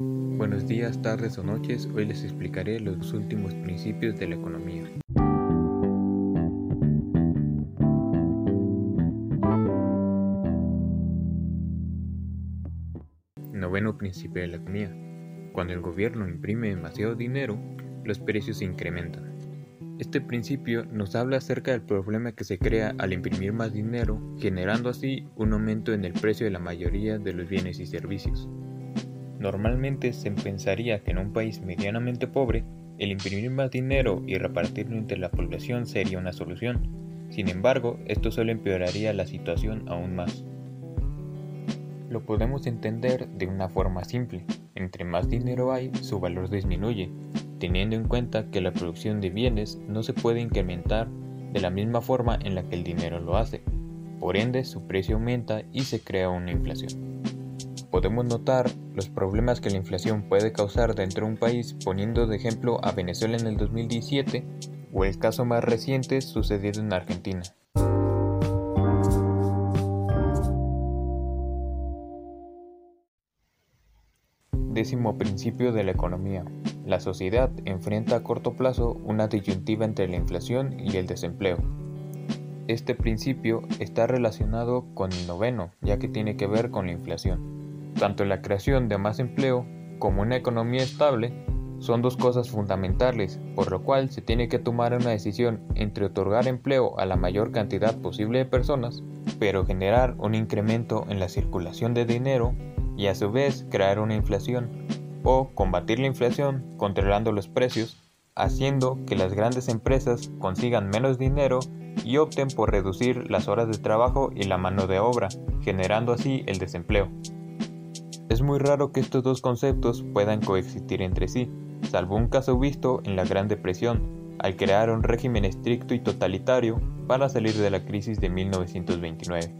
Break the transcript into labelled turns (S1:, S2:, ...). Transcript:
S1: Buenos días, tardes o noches, hoy les explicaré los últimos principios de la economía. Noveno principio de la economía. Cuando el gobierno imprime demasiado dinero, los precios se incrementan. Este principio nos habla acerca del problema que se crea al imprimir más dinero, generando así un aumento en el precio de la mayoría de los bienes y servicios. Normalmente se pensaría que en un país medianamente pobre, el imprimir más dinero y repartirlo entre la población sería una solución. Sin embargo, esto solo empeoraría la situación aún más. Lo podemos entender de una forma simple. Entre más dinero hay, su valor disminuye, teniendo en cuenta que la producción de bienes no se puede incrementar de la misma forma en la que el dinero lo hace. Por ende, su precio aumenta y se crea una inflación. Podemos notar los problemas que la inflación puede causar dentro de un país poniendo de ejemplo a Venezuela en el 2017 o el caso más reciente sucedido en Argentina. Décimo principio de la economía. La sociedad enfrenta a corto plazo una disyuntiva entre la inflación y el desempleo. Este principio está relacionado con el noveno, ya que tiene que ver con la inflación. Tanto la creación de más empleo como una economía estable son dos cosas fundamentales, por lo cual se tiene que tomar una decisión entre otorgar empleo a la mayor cantidad posible de personas, pero generar un incremento en la circulación de dinero y a su vez crear una inflación, o combatir la inflación controlando los precios, haciendo que las grandes empresas consigan menos dinero y opten por reducir las horas de trabajo y la mano de obra, generando así el desempleo. Es muy raro que estos dos conceptos puedan coexistir entre sí, salvo un caso visto en la Gran Depresión, al crear un régimen estricto y totalitario para salir de la crisis de 1929.